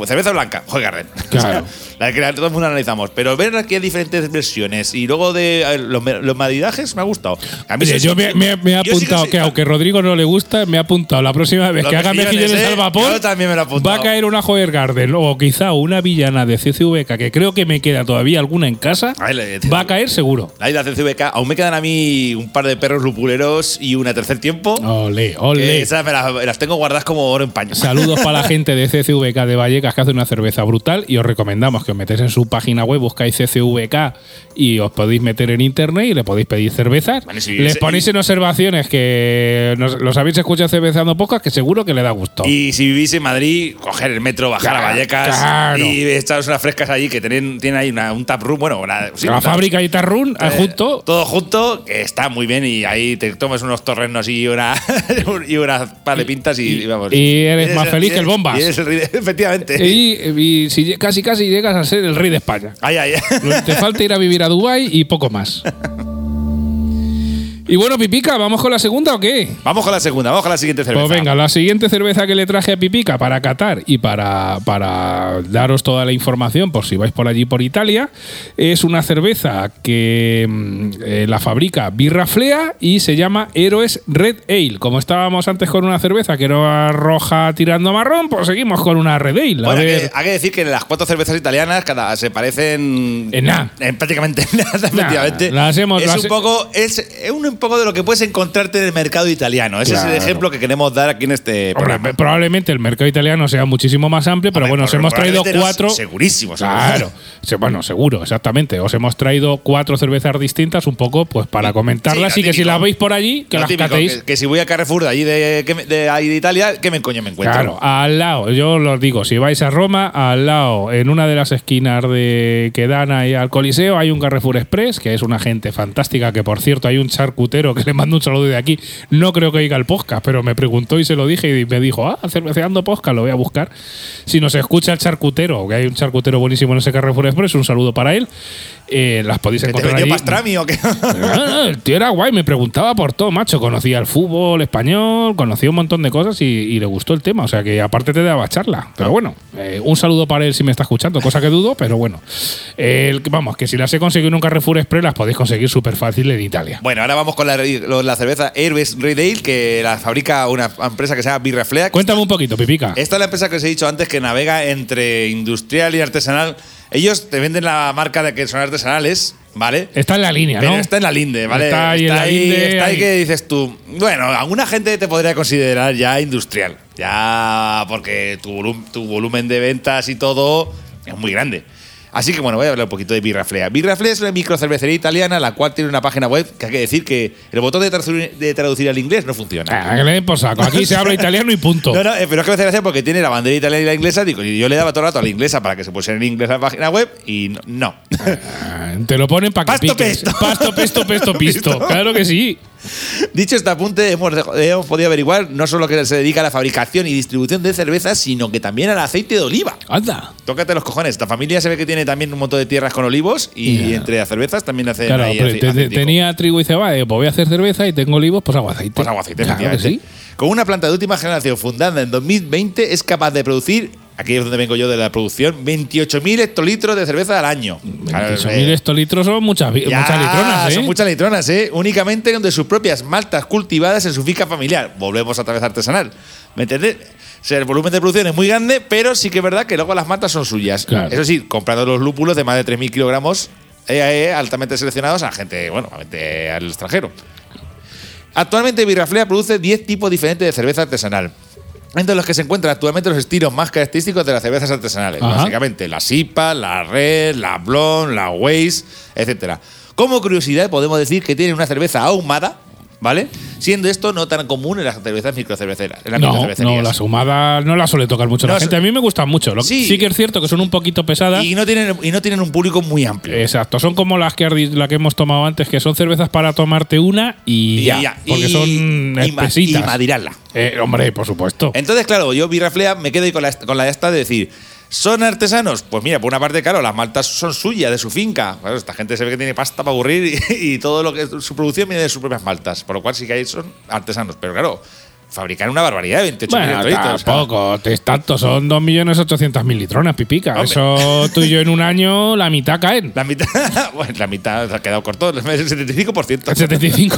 cerveza blanca, Joy Garden. Claro. la que todo el mundo analizamos. Pero ver aquí hay diferentes versiones y luego de ver, los, los maridajes me ha gustado. A mí Oye, sí- yo me, me- me he yo sí que apuntado que, aunque Rodrigo no le gusta, me ha apuntado la próxima vez que haga mejillones, ¿eh? al vapor. Yo también me lo he apuntado. Va a caer una Joyer Garden o quizá una villana de CCVK, que creo que me queda todavía alguna en casa. Va a caer seguro. La isla del CVK, aún me quedan a mí un par de perros lupuleros y una tercer tiempo. Ole, ole. esas me las, las tengo guardadas como oro en paño. Saludos para la gente de CCVK de Vallecas que hace una cerveza brutal y os recomendamos que os metéis en su página web, buscáis CCVK y os podéis meter en internet y le podéis pedir cervezas. Vale, Les ponéis en observaciones que nos- los habéis escuchado cervezando pocas que seguro que le da gusto. Y si vivís en Madrid, coger el metro, bajar Claro, a Vallecas claro. y echaros unas frescas allí que tienen, tienen ahí una- un tap room, bueno, una, sí, la tap- fábrica y Tarrun, eh, junto. Todo junto, que está muy bien y ahí te tomas unos torrenos y una y unas par de pintas y, Y- vamos. y eres más feliz que el Bombas. y eres el rey efectivamente. Y, si casi casi llegas a ser el rey de España. Ay, ay. Te falta ir a vivir a Dubai y poco más. Y bueno, Pipica, ¿vamos con la segunda o qué? Vamos con la segunda, vamos con la siguiente cerveza. Pues venga, la siguiente cerveza que le traje a Pipica para catar y para, para daros toda la información por si vais por allí por Italia, es una cerveza que mm, eh, la fabrica Birraflea y se llama Héroes Red Ale. Como estábamos antes con una cerveza que era roja tirando marrón, pues seguimos con una Red Ale. Bueno, hay, que, hay que decir que las cuatro cervezas italianas cada se parecen En nada. en prácticamente nada, efectivamente. las hemos- es las un poco es, es un poco de lo que puedes encontrarte en el mercado italiano. Ese es el ejemplo que queremos dar aquí en este Hombre, probablemente el mercado italiano sea muchísimo más amplio, pero Hombre, bueno, os hemos traído cuatro. segurísimo, Claro, bueno, seguro, exactamente. Os hemos traído cuatro cervezas distintas, un poco, pues para comentarlas Sí, y que si las veis por allí, que las típico, catéis. que, que si voy a Carrefour de allí de, de, ahí de Italia, ¿qué me coño me encuentro? Claro, al lado, yo os digo, si vais a Roma, al lado, en una de las esquinas de que dan ahí al Coliseo, hay un Carrefour Express, que es una gente fantástica, que por cierto hay un charcutero que le mando un saludo de aquí. No creo que oiga el podcast, pero me preguntó y se lo dije y me dijo, ah, cerveceando podcast, lo voy a buscar. Si nos escucha el charcutero, que hay un charcutero buenísimo en ese Carrefour Express, un saludo para él. eh, las podéis ¿Que ¿Te encontrar vendió allí. pastrami o qué? No, no, el tío era guay, me preguntaba por todo, macho. Conocía el fútbol español, conocía un montón de cosas y, y le gustó el tema. O sea que aparte te daba charla. Pero bueno, eh, un saludo para él si me está escuchando, cosa que dudo, pero bueno. El- vamos, que si las he conseguido en un Carrefour Express, las podéis conseguir súper fácil en Italia. Bueno, ahora vamos con la, cerveza Herbes Red Ale, que la fabrica una empresa que se llama Birraflea. Cuéntame un poquito, Pipica. Esta es la empresa que os he dicho antes que navega entre industrial y artesanal. Ellos te venden la marca de que son artesanales, ¿vale? Está en la línea, Pero ¿no? está en la linde, ¿vale? Está ahí linde, está ahí ahí. que dices tú. Bueno, alguna gente te podría considerar ya industrial. Ya porque tu, volum- tu volumen de ventas y todo es muy grande. Así que bueno, voy a hablar un poquito de Birraflea. Birraflea es una microcervecería italiana, la cual tiene una página web que hay que decir que el botón de traducir, de traducir al inglés no funciona. Ah, que le por saco. Aquí se habla italiano y punto. No, no, eh, pero es que me hace gracia porque tiene la bandera italiana y la inglesa. Digo, y yo le daba todo el rato a la inglesa para que se pusiera en inglés la página web y no. Ah, Te lo ponen para que Pasto, piques. pesto. Pasto, pesto, pesto. Pisto. Claro que sí. Dicho este apunte, hemos, podido averiguar no solo que se dedica a la fabricación y distribución de cervezas, sino que también al aceite de oliva. Anda. Tócate los cojones. Esta familia se ve que tiene también un montón de tierras con olivos y entre las cervezas también hacen Claro, ahí pero te- tenía trigo y cebada, pues voy a hacer cerveza y tengo olivos, pues hago aceite. Pues hago aceite, Claro efectivamente. sí. Con una planta de última generación fundada en 2020, es capaz de producir, aquí es donde vengo yo de la producción, 28.000 hectolitros de cerveza al año. Claro, 28.000 eh, litros son muchas, vi- ya, muchas litronas, ¿eh? Son muchas litronas, ¿eh? Únicamente donde sus propias maltas cultivadas en su finca familiar. Volvemos otra vez artesanal. ¿Me entiendes? O sea, el volumen de producción es muy grande, pero sí que es verdad que luego las maltas son suyas. Claro. Eso sí, comprando los lúpulos de más de 3.000 kilogramos eh, eh, altamente seleccionados a gente, bueno, a gente al extranjero. Actualmente Birraflea produce 10 tipos diferentes de cerveza artesanal. Entre los que se encuentran actualmente los estilos más característicos de las cervezas artesanales. Ajá. Básicamente la SIPA, la Red, la Blonde, la Weiss, etc. Como curiosidad, podemos decir que tiene una cerveza ahumada, ¿vale? Siendo esto no tan común en las cervezas microcerveceras. En las No, no, las ahumadas no las suele tocar mucho la gente. A mí me gustan mucho. Lo- Sí. sí. que es cierto que son un poquito pesadas. y no tienen y no tienen un público muy amplio. Exacto, son como las que, la que hemos tomado antes, que son cervezas para tomarte una y, ya, Porque Y- son espesitas. y madirarla. Eh, hombre, por supuesto. Entonces, claro, yo Birraflea me quedo ahí con la, con la esta de decir, ¿son artesanos? Pues mira, por una parte, claro, las maltas son suyas, de su finca. Claro, esta gente se ve que tiene pasta para aburrir y, y todo lo que su producción viene de sus propias maltas. Por lo cual sí que ahí son artesanos. Pero claro, fabrican una barbaridad de 28 Bueno, litros. tampoco, es tanto, son 2.800.000 litronas, pipica. Hombre. Eso tú y yo en un año, la mitad caen. La mitad, bueno, la mitad se ha quedado corto, el 75%. El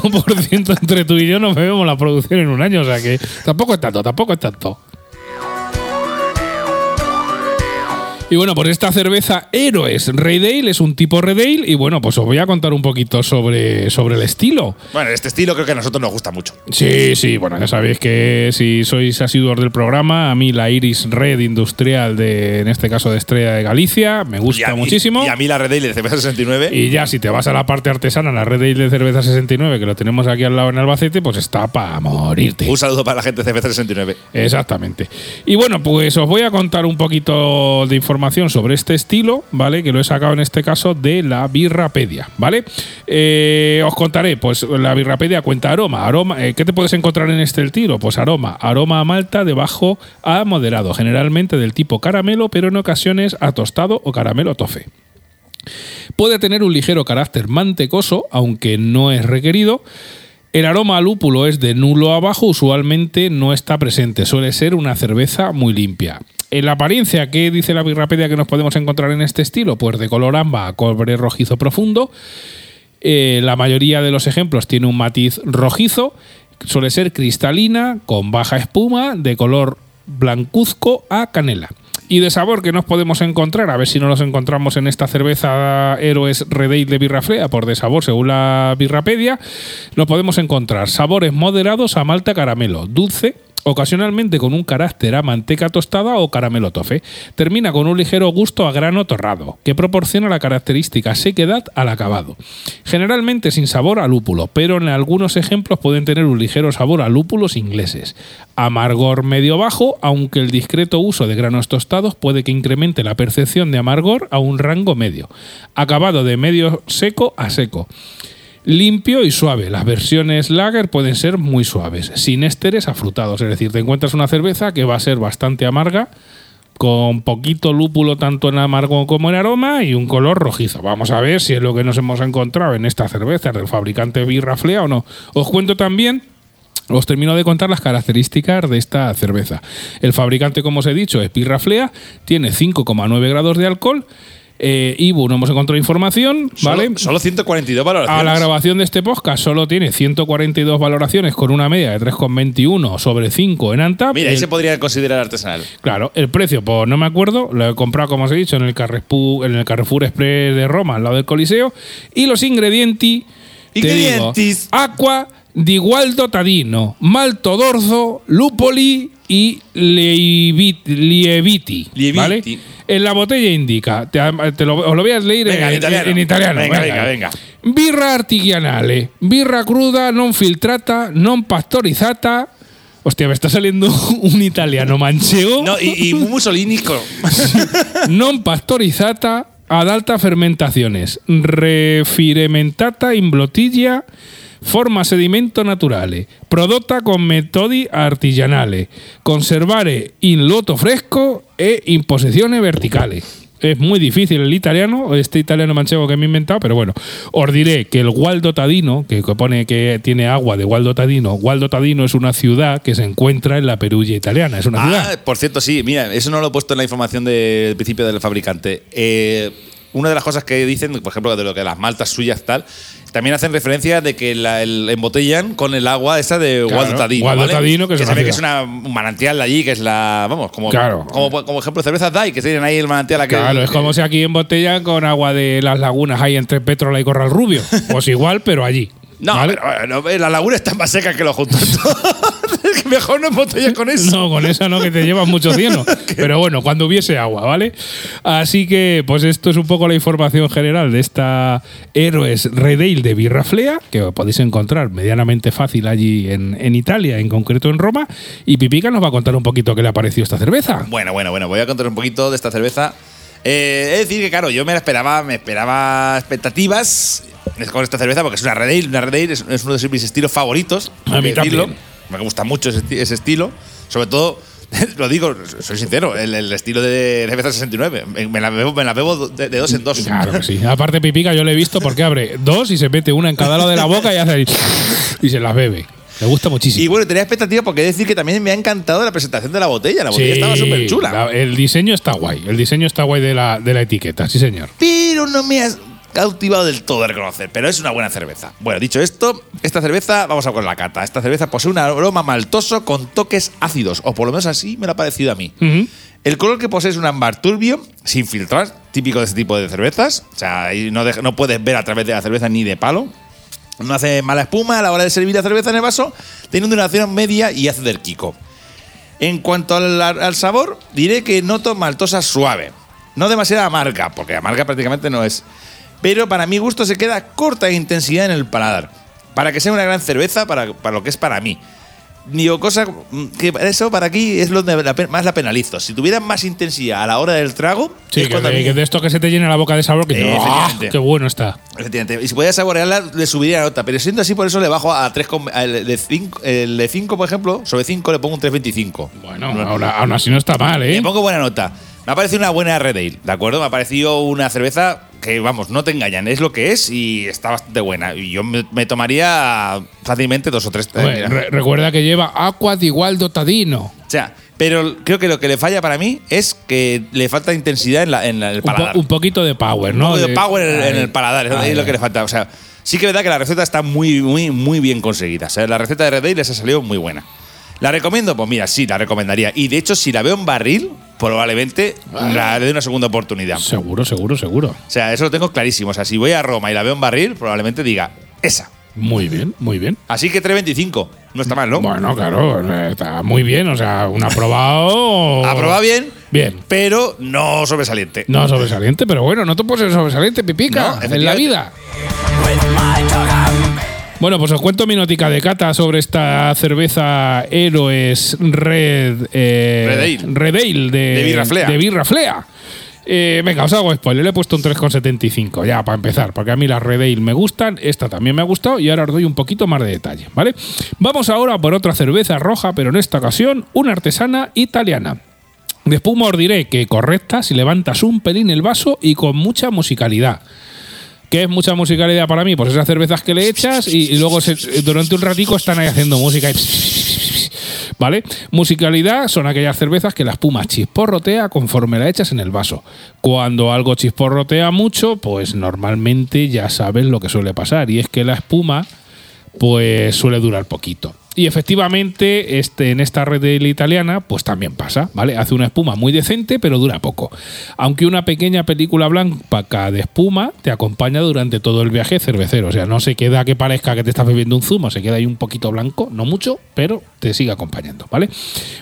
75% entre tú y yo nos bebemos la producción en un año, o sea que tampoco es tanto, tampoco es tanto. Y bueno, por esta cerveza Héroes Red Ale es un tipo Red Ale y bueno, pues os voy a contar un poquito sobre, sobre el estilo. Bueno, este estilo creo que a nosotros nos gusta mucho. Sí, sí, bueno, ya sabéis que si sois asiduos del programa, a mí la Iris Red Industrial de, en este caso de Estrella de Galicia, me gusta mí- muchísimo. Y a mí la Red Ale de Cerveza 69. Y ya, si te vas a la parte artesana, la red de cerveza 69, que lo tenemos aquí al lado en Albacete, pues está para morirte. un saludo para la gente de Cerveza 69. Exactamente. Y bueno, pues os voy a contar un poquito de información sobre este estilo, ¿vale? Que lo he sacado en este caso de la Birrapedia, ¿vale? Eh, os contaré, pues la Birrapedia cuenta aroma. aroma eh, ¿Qué te puedes encontrar en este estilo? Pues aroma, aroma a malta de bajo a moderado, generalmente del tipo caramelo, pero en ocasiones a tostado o caramelo tofe. Puede tener un ligero carácter mantecoso, aunque no es requerido. El aroma a lúpulo es de nulo a bajo, usualmente no está presente, suele ser una cerveza muy limpia. En la apariencia, ¿qué dice la birrapedia que nos podemos encontrar en este estilo? Pues de color amba a cobre rojizo profundo. Eh, la mayoría de los ejemplos tiene un matiz rojizo, suele ser cristalina, con baja espuma, de color blancuzco a canela. Y de sabor que nos podemos encontrar, a ver si no los encontramos en esta cerveza Héroes Red Ale de Birraflea, por de sabor según la Birrapedia, nos podemos encontrar sabores moderados a malta caramelo, dulce, ocasionalmente con un carácter a manteca tostada o caramelo tofe. Termina con un ligero gusto a grano torrado, que proporciona la característica sequedad al acabado. Generalmente sin sabor a lúpulo, pero en algunos ejemplos pueden tener un ligero sabor a lúpulos ingleses. Amargor medio bajo, aunque el discreto uso de granos tostados puede que incremente la percepción de amargor a un rango medio. Acabado de medio seco a seco limpio y suave. Las versiones lager pueden ser muy suaves, sin ésteres afrutados. Es decir, te encuentras una cerveza que va a ser bastante amarga, con poquito lúpulo tanto en amargo como en aroma y un color rojizo. Vamos a ver si es lo que nos hemos encontrado en esta cerveza del fabricante Birraflea o no. Os cuento también os termino de contar las características de esta cerveza. El fabricante, como os he dicho, es Birraflea, tiene 5,9 grados de alcohol. Eh, y bueno, hemos encontrado información, ¿vale? Solo, solo 142 valoraciones. A la grabación de este podcast solo tiene 142 valoraciones con una media de 3,21 sobre 5 en Antap. Mira, ahí El- se podría considerar artesanal. Claro, el precio, pues no me acuerdo, lo he comprado, como os he dicho, en el Carrefour, en el Carrefour Express de Roma, al lado del Coliseo. Y los ingredienti, te digo, aqua di Gualdo Tadino, malto d'orzo, lupoli y lievit- lieviti. Lieviti. ¿vale? En la botella indica, te, te lo, os lo voy a leer Venga, en, italiano. en italiano, Venga, venga, venga. Birra artigianale, birra cruda, non filtrata, non pastorizzata. Hostia, me está saliendo un italiano manchego. No, y, y Mussolini. co- non pastorizzata ad alta fermentaciones, refirementata in bottiglia, forma sedimento naturale, prodotta con metodi artigianali, conservare in loto fresco e in posizione verticale. Es muy difícil el italiano, este italiano manchego que me he inventado, pero bueno, os diré que el Gualdo Tadino, que pone que tiene agua de Gualdo Tadino, Gualdo Tadino es una ciudad que se encuentra en la Perugia italiana, es una ciudad. Ah, por cierto, sí, mira, eso no lo he puesto en la información del principio del fabricante. Eh, una de las cosas que dicen, por ejemplo, de lo que las maltas suyas tal, también hacen referencia de que la, el- embotellan con el agua esa de Claro, Gualdo Tadino. Gualdo ¿vale? Tadino, que se ve que es una, un manantial de allí, que es la. Vamos, como, Claro. como, como ejemplo, cervezas DAI, que tienen ahí el manantial aquí. Claro, es como si aquí en botella con agua de las lagunas hay entre Petrola y Corral Rubio. Pues igual, pero allí. No, ¿vale? pero, bueno, la laguna está más seca que lo juntos. Mejor no embotelles con eso. No, con esa no, que te llevas mucho cieno. Pero bueno, cuando hubiese agua, ¿vale? Así que, pues esto es un poco la información general de esta Héroes Redale de Birraflea, que podéis encontrar medianamente fácil allí en, en Italia, en concreto en Roma. Y Pipica nos va a contar un poquito qué le ha parecido esta cerveza. Bueno, bueno, bueno, voy a contar un poquito de esta cerveza. Eh, es decir, que claro, yo me la esperaba, me esperaba expectativas con esta cerveza porque es una Red Ale. Una Red Ale es, es uno de mis estilos favoritos. A mí decirlo. también. Me gusta mucho ese, ese estilo. Sobre todo, lo digo, soy sincero, el, el estilo de cerveza 69. Me, me la bebo, me la bebo de, de dos en dos. Claro que sí. Aparte, Pipica, yo le he visto porque abre dos y se mete una en cada lado de la boca y hace ahí, y se las bebe. Le gusta muchísimo. Y bueno, tenía expectativas porque he de decir que también me ha encantado la presentación de la botella. La botella Sí, estaba súper chula. la- el diseño está guay. El diseño está guay de la, de la etiqueta, sí, señor. pero no me has cautivado del todo de reconocer. Pero es una buena cerveza. Bueno, dicho esto, esta cerveza, vamos a con la cata. Esta cerveza posee un aroma maltoso con toques ácidos, o por lo menos así me lo ha parecido a mí. El color que posee es un ámbar turbio, sin filtrar, típico de este tipo de cervezas. O sea, no, no puedes ver a través de la cerveza ni de palo. No hace mala espuma a la hora de servir la cerveza en el vaso, teniendo una duración media y hace del kiko. En cuanto al, al sabor, diré que noto maltosa suave. No demasiada amarga, porque amarga prácticamente no es. Pero para mi gusto se queda corta de intensidad en el paladar. Para que sea una gran cerveza, para, para lo que es para mí. Digo, cosa que eso para aquí es lo de la más la penalizo. Si tuviera más intensidad a la hora del trago, Sí, es que de, mí- que de esto que se te llena la boca de sabor, que ¡ah, efectivamente. qué bueno está. Efectivamente. Y si pudiera saborearla, le subiría la nota. Pero siendo así, por eso le bajo a 3. El de 5, el de 5 por ejemplo, sobre 5 le pongo un 3.25. Bueno, ahora, aún así no está mal, ¿eh? Le pongo buena nota. Me ha parecido una buena Red Ale, ¿de acuerdo? Me ha parecido una cerveza que, vamos, no te engañan, es lo que es y está bastante buena. Y yo me, me tomaría fácilmente dos o tres. Re- recuerda que lleva Aqua de igual dotadino. O sea, pero creo que lo que le falla para mí es que le falta intensidad en, la, en la- el Un, po- paladar. un poquito de power, Un ¿no? poco de power en, el- en Ahí. el paladar, es lo que le falta. O sea, sí que es verdad que la receta está muy, muy, muy bien conseguida. O sea, la receta de Red Ale les ha salido muy buena. ¿La recomiendo? Pues mira, sí, la recomendaría. Y de hecho, si la veo en barril, probablemente la le dé una segunda oportunidad. Seguro, seguro, seguro. O sea, eso lo tengo clarísimo. O sea, si voy a Roma y la veo en barril, probablemente diga esa. Muy bien, muy bien. Así que 3.25. No está mal, ¿no? Bueno, claro, está muy bien. O sea, un aprobado. Aprobado bien, Bien. pero no sobresaliente. No sobresaliente, pero bueno, no te puedes ser sobresaliente, pipica, No, en la vida. Bueno, pues os cuento mi notica de cata sobre esta cerveza Héroes Red eh, Red Ale. Red Ale de, De Birraflea. de Birraflea. Eh, venga, os hago spoiler. Le he puesto un 3,75 ya para empezar, porque a mí las Red Ale me gustan, esta también me ha gustado y ahora os doy un poquito más de detalle, ¿vale? Vamos ahora por otra cerveza roja, pero en esta ocasión una artesana italiana. De espuma os diré que correcta si levantas un pelín el vaso y con mucha musicalidad. ¿Qué es mucha musicalidad para mí? Pues esas cervezas que le echas y, luego durante un ratico están ahí haciendo música. y ¿Vale? Musicalidad son aquellas cervezas que la espuma chisporrotea conforme la echas en el vaso. Cuando algo chisporrotea mucho, pues normalmente ya sabes lo que suele pasar y es que la espuma pues suele durar poquito. Y efectivamente, este, en esta red Ale italiana, pues también pasa, ¿vale? Hace una espuma muy decente, pero dura poco. Aunque una pequeña película blanca de espuma te acompaña durante todo el viaje cervecero. O sea, no se queda que parezca que te estás bebiendo un zumo, se queda ahí un poquito blanco, no mucho, pero te sigue acompañando, ¿vale?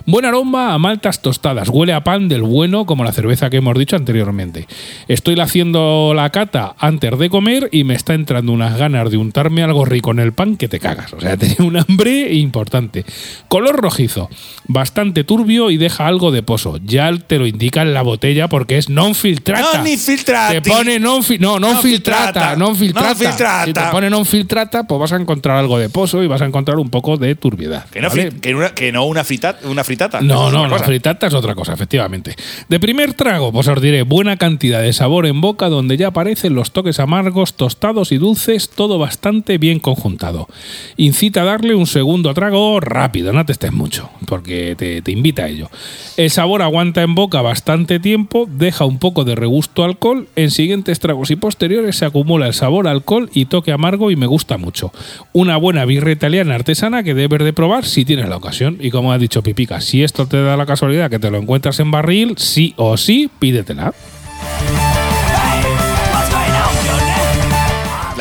Buen aroma a maltas tostadas, huele a pan del bueno, como la cerveza que hemos dicho anteriormente. Estoy haciendo la cata antes de comer y me está entrando unas ganas de untarme algo rico en el pan que te cagas. O sea, tenía un hambre importante. Color rojizo, bastante turbio y deja algo de pozo. Ya te lo indica en la botella porque es non filtrata. Non filtrati. Te pone non, fi- no, non Non filtrata, filtrata. non filtrata. Non filtrata. Si te pone non filtrata, pues vas a encontrar algo de pozo y vas a encontrar un poco de turbiedad. Que no, ¿vale? fri- que una, que no una, fritata, una fritata. No, no, no, cosa. fritata es otra cosa, efectivamente. De primer trago, pues os diré, buena cantidad de sabor en boca donde ya aparecen los toques amargos, tostados y dulces, todo bastante bien conjuntado. Incita a darle un segundo trago rápido, no te estés mucho, porque te, te invita a ello. El sabor aguanta en boca bastante tiempo, deja un poco de regusto alcohol, en siguientes tragos y posteriores se acumula el sabor alcohol y toque amargo y me gusta mucho. Una buena birra italiana artesana que debes de probar si tienes la ocasión. Y como ha dicho Pipica, si esto te da la casualidad que te lo encuentras en barril, sí o sí, pídetela.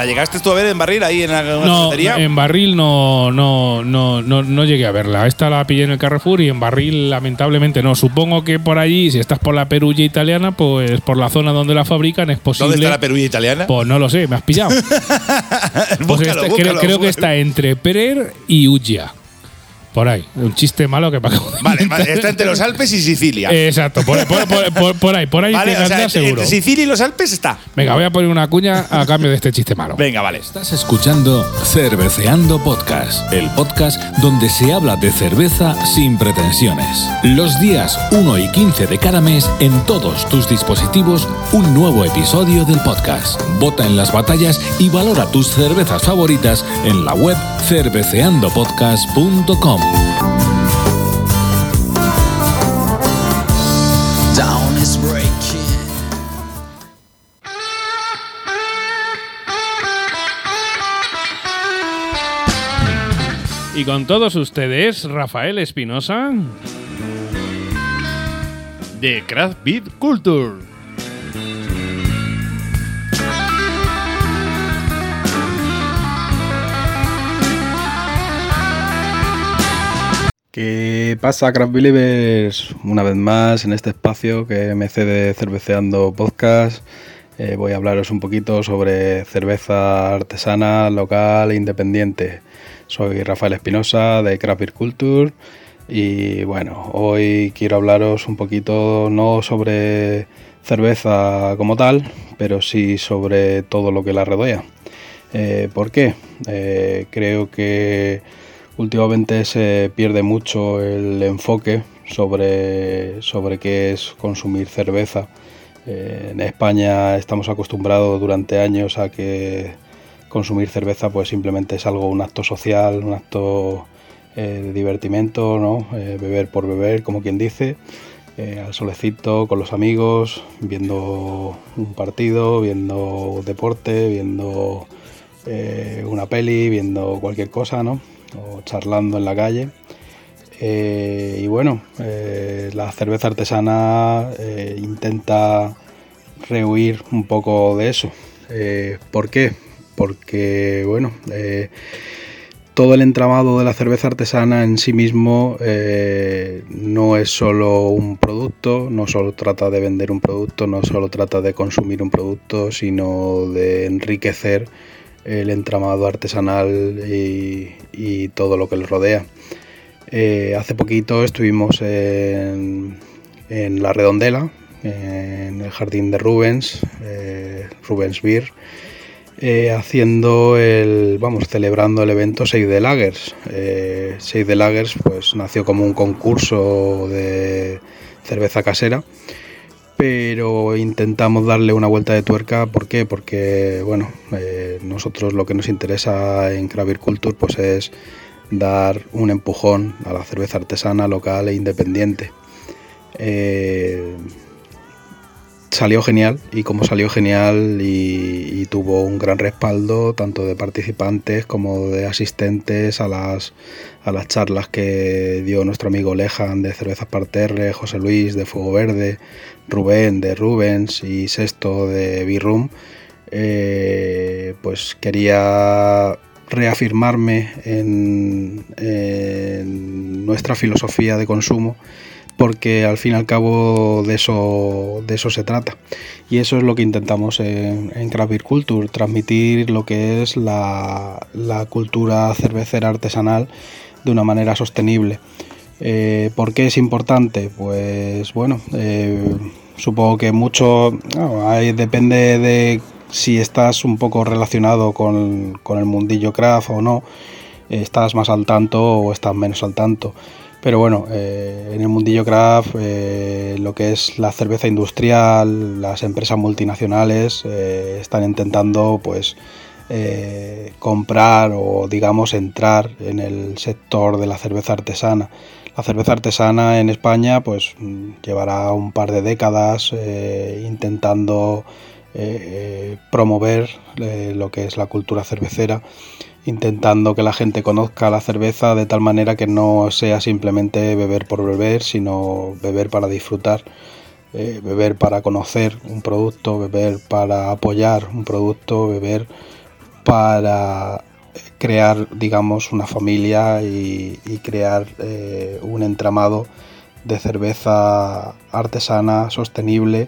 La ¿La llegaste tú a ver en barril ahí en la No, cafetería? en barril no, no, no, no, no llegué a verla. Esta la pillé en el Carrefour y en barril lamentablemente no. Supongo que por allí, si estás por la Perulla italiana, pues por la zona donde la fabrican es posible. ¿Dónde está la perulla italiana? Pues no lo sé, me has pillado. Pues Búscalo, este- creo, búscalo, creo que está entre Perer y Uggia. Por ahí. Un chiste malo que de Vale, vale, está entre los Alpes y Sicilia. Exacto, por, por- por- por- por ahí, por ahí vale, o sea, andas entre, seguro. entre Sicilia y los Alpes está. Venga, voy a poner una cuña a cambio de este chiste malo. Venga, vale. Estás escuchando Cerveceando Podcast, el podcast donde se habla de cerveza sin pretensiones. Los días 1 y 15 de cada mes en todos tus dispositivos un nuevo episodio del podcast. Vota en las batallas y valora tus cervezas favoritas en la web cerveceandopodcast.com. Down is breaking. Y con todos ustedes, Rafael Espinosa. de Craft Beat Culture. ¿Qué pasa, Craft Believers? Una vez más en este espacio que me cede Cerveceando Podcast. eh, voy a hablaros un poquito sobre cerveza artesana, local e independiente. Soy Rafael Espinosa de Craft Beer Culture y bueno, hoy quiero hablaros un poquito no sobre cerveza como tal, pero sí sobre todo lo que la rodea. Eh, ¿Por qué? Eh, creo que últimamente se pierde mucho el enfoque sobre, sobre qué es consumir cerveza. Eh, en España estamos acostumbrados durante años a que consumir cerveza pues simplemente es algo, un acto social, un acto eh, de divertimento, ¿no? Eh, beber por beber, como quien dice, al solecito, con los amigos, viendo un partido, viendo deporte, viendo una peli, viendo cualquier cosa, ¿no? O charlando en la calle. Eh, y bueno, eh, la cerveza artesana eh, intenta rehuir un poco de eso. ¿Por qué? Porque, bueno, todo el entramado de la cerveza artesana en sí mismo no es solo un producto, no solo trata de vender un producto, no solo trata de consumir un producto, sino de enriquecer el entramado artesanal y, todo lo que le rodea. Eh, hace poquito estuvimos en, en La Redondela, en el jardín de Rubens, eh, Rubens Beer, eh, haciendo el, vamos, celebrando el evento Save the Lagers. Eh, Save the Lagers pues nació como un concurso de cerveza casera, pero intentamos darle una vuelta de tuerca. ¿Por qué? Porque, bueno, eh, nosotros lo que nos interesa en Cravir Culture pues es dar un empujón a la cerveza artesana local e independiente. Eh, salió genial y como salió genial y tuvo un gran respaldo tanto de participantes como de asistentes a las, a las charlas que dio nuestro amigo Lejan de Cervezas Parterre, José Luis de Fuego Verde, Rubén de Rubens y Sexto de Birrum, eh, pues quería reafirmarme en, en nuestra filosofía de consumo porque al fin y al cabo de eso, de eso se trata. Y eso es lo que intentamos en, en Craft Beer Culture, transmitir lo que es la, la cultura cervecera artesanal de una manera sostenible. Eh, ¿Por qué es importante? Pues bueno, eh, supongo que mucho ahí depende de si estás un poco relacionado con, con el mundillo craft o no, estás más al tanto o estás menos al tanto. Pero bueno, eh, en el mundillo craft, lo que es la cerveza industrial, las empresas multinacionales están intentando pues eh, comprar o digamos entrar en el sector de la cerveza artesana. La cerveza artesana en España pues llevará un par de décadas eh, intentando eh, promover lo que es la cultura cervecera intentando que la gente conozca la cerveza de tal manera que no sea simplemente beber por beber, sino beber para disfrutar, beber para conocer un producto, beber para apoyar un producto, beber para crear, digamos, una familia y, y crear eh, un entramado de cerveza artesana, sostenible,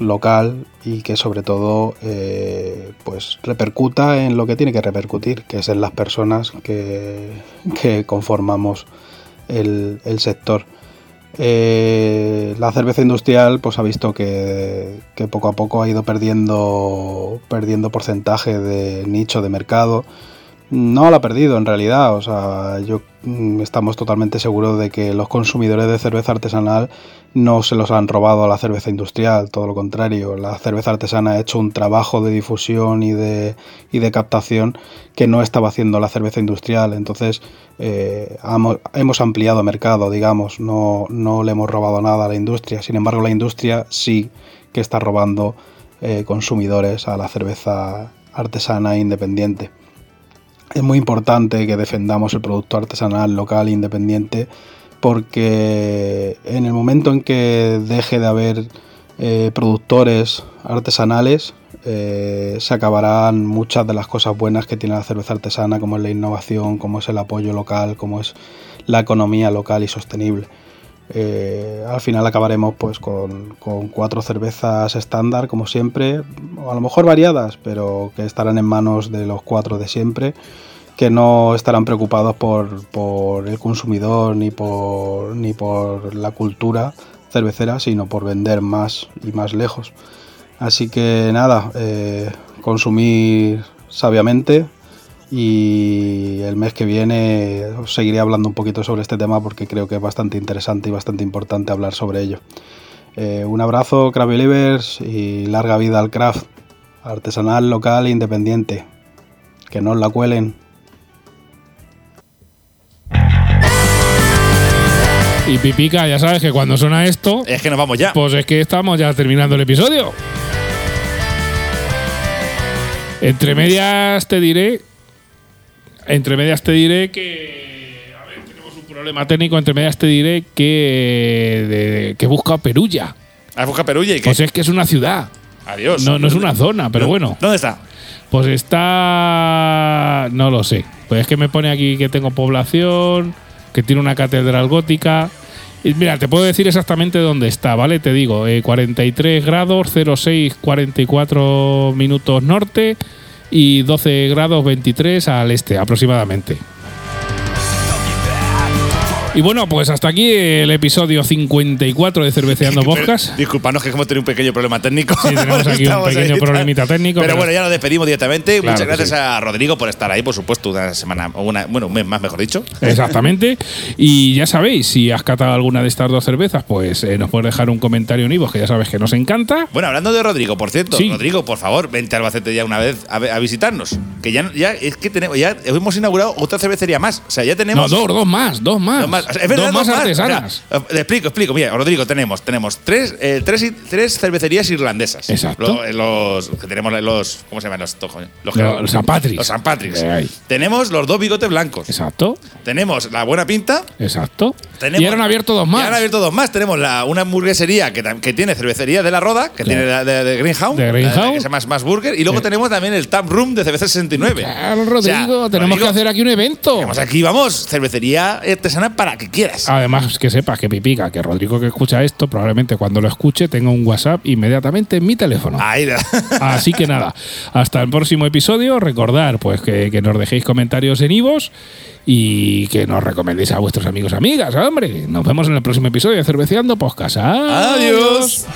local y que sobre todo eh, pues repercuta en lo que tiene que repercutir, que es en las personas que, que conformamos el, el sector. Eh, la cerveza industrial pues ha visto que, que poco a poco ha ido perdiendo, perdiendo porcentaje de nicho de mercado. No la ha perdido en realidad, o sea, yo mm, estamos totalmente seguros de que los consumidores de cerveza artesanal no se los han robado a la cerveza industrial, todo lo contrario, la cerveza artesana ha hecho un trabajo de difusión y de, y de captación que no estaba haciendo la cerveza industrial, entonces eh, hemos, ampliado mercado, digamos, no, no le hemos robado nada a la industria, sin embargo la industria sí que está robando eh, consumidores a la cerveza artesana independiente. Es muy importante que defendamos el producto artesanal, local e independiente, porque en el momento en que deje de haber eh, productores artesanales, eh, se acabarán muchas de las cosas buenas que tiene la cerveza artesana, como es la innovación, como es el apoyo local, como es la economía local y sostenible. Eh, al final acabaremos pues con, cuatro cervezas estándar, como siempre, a lo mejor variadas, pero que estarán en manos de los cuatro de siempre, que no estarán preocupados por, por el consumidor ni por, ni por la cultura cervecera, sino por vender más y más lejos. Así que nada, eh, consumir sabiamente y el mes que viene seguiré hablando un poquito sobre este tema porque creo que es bastante interesante y bastante importante hablar sobre ello. Eh, un abrazo, Craft Believers, y larga vida al craft, artesanal, local e independiente. Que no la cuelen. Y Pipica, ya sabes que cuando suena esto, Es que nos vamos ya. pues es que estamos ya terminando el episodio. Entre medias te diré. Entre medias te diré que. A ver, tenemos un problema técnico. Entre medias te diré que. de- que Perulla. Has buscado Perulla y que. Pues es que es una ciudad. Adiós. No, no es una zona, pero bueno. ¿Dónde está? Pues está. No lo sé. Pues es que me pone aquí que tengo población, que tiene una catedral gótica. Mira, te puedo decir exactamente dónde está, ¿vale? Te digo, eh, 43 grados, 06, 44 minutos norte y 12 grados 23 al este aproximadamente. Y bueno, pues hasta aquí el episodio 54 de Cerveceando Podcast. Disculpadnos que hemos tenido un pequeño problema técnico. Sí, tenemos aquí un pequeño problemita técnico, Pero, pero- bueno, ya nos despedimos directamente. Claro Muchas gracias sí. a Rodrigo por estar ahí, por supuesto, una semana, o una, bueno, un mes más, mejor dicho. Exactamente. Y ya sabéis, si has catado alguna de estas dos cervezas, pues eh, nos puedes dejar un comentario en Ivos, que ya sabes que nos encanta. Bueno, hablando de Rodrigo, por cierto, Sí. Rodrigo, por favor, vente a Albacete ya una vez a, visitarnos. Que ya, ya es que tenemos, ya hemos inaugurado otra cervecería más. O sea, ya No, tenemos. dos, dos más, dos más. Dos más. Es verdad, dos más artesanas. O sea, eh, te explico, explico. Mira, Rodrigo, tenemos, tenemos tres, eh, tres, y- tres cervecerías irlandesas. Exacto. Eh, Los, que tenemos los. ¿Cómo se llaman los? Los, que- Los San Patrick's. Los San Patrick's. Eh. Tenemos los dos bigotes blancos. Exacto, Tenemos la buena pinta. exacto. Tenemos, y ahora han abierto dos Y más. ahora han abierto dos más. Tenemos la, una hamburguesería que, que tiene cervecería de la Roda, que Claro. tiene la de, de Greenhouse. De Greenhouse. la- que se llama Smash Burger. Y luego Sí. tenemos también el Tap Room de CBC 69. Claro, O sea, Rodrigo, tenemos Rodrigo, que hacer aquí un evento. Tenemos aquí, vamos, cervecería artesana para que quieras. Además, que sepas que Pipica, que Rodrigo que escucha esto, probablemente cuando lo escuche tenga un WhatsApp inmediatamente en mi teléfono. Ahí, Así que nada, hasta el próximo episodio. Recordar pues que, que nos dejéis comentarios en Ivos y que nos recomendéis a vuestros amigos amigas, hombre. Nos vemos en el próximo episodio de Cerveceando Podcast. Adiós.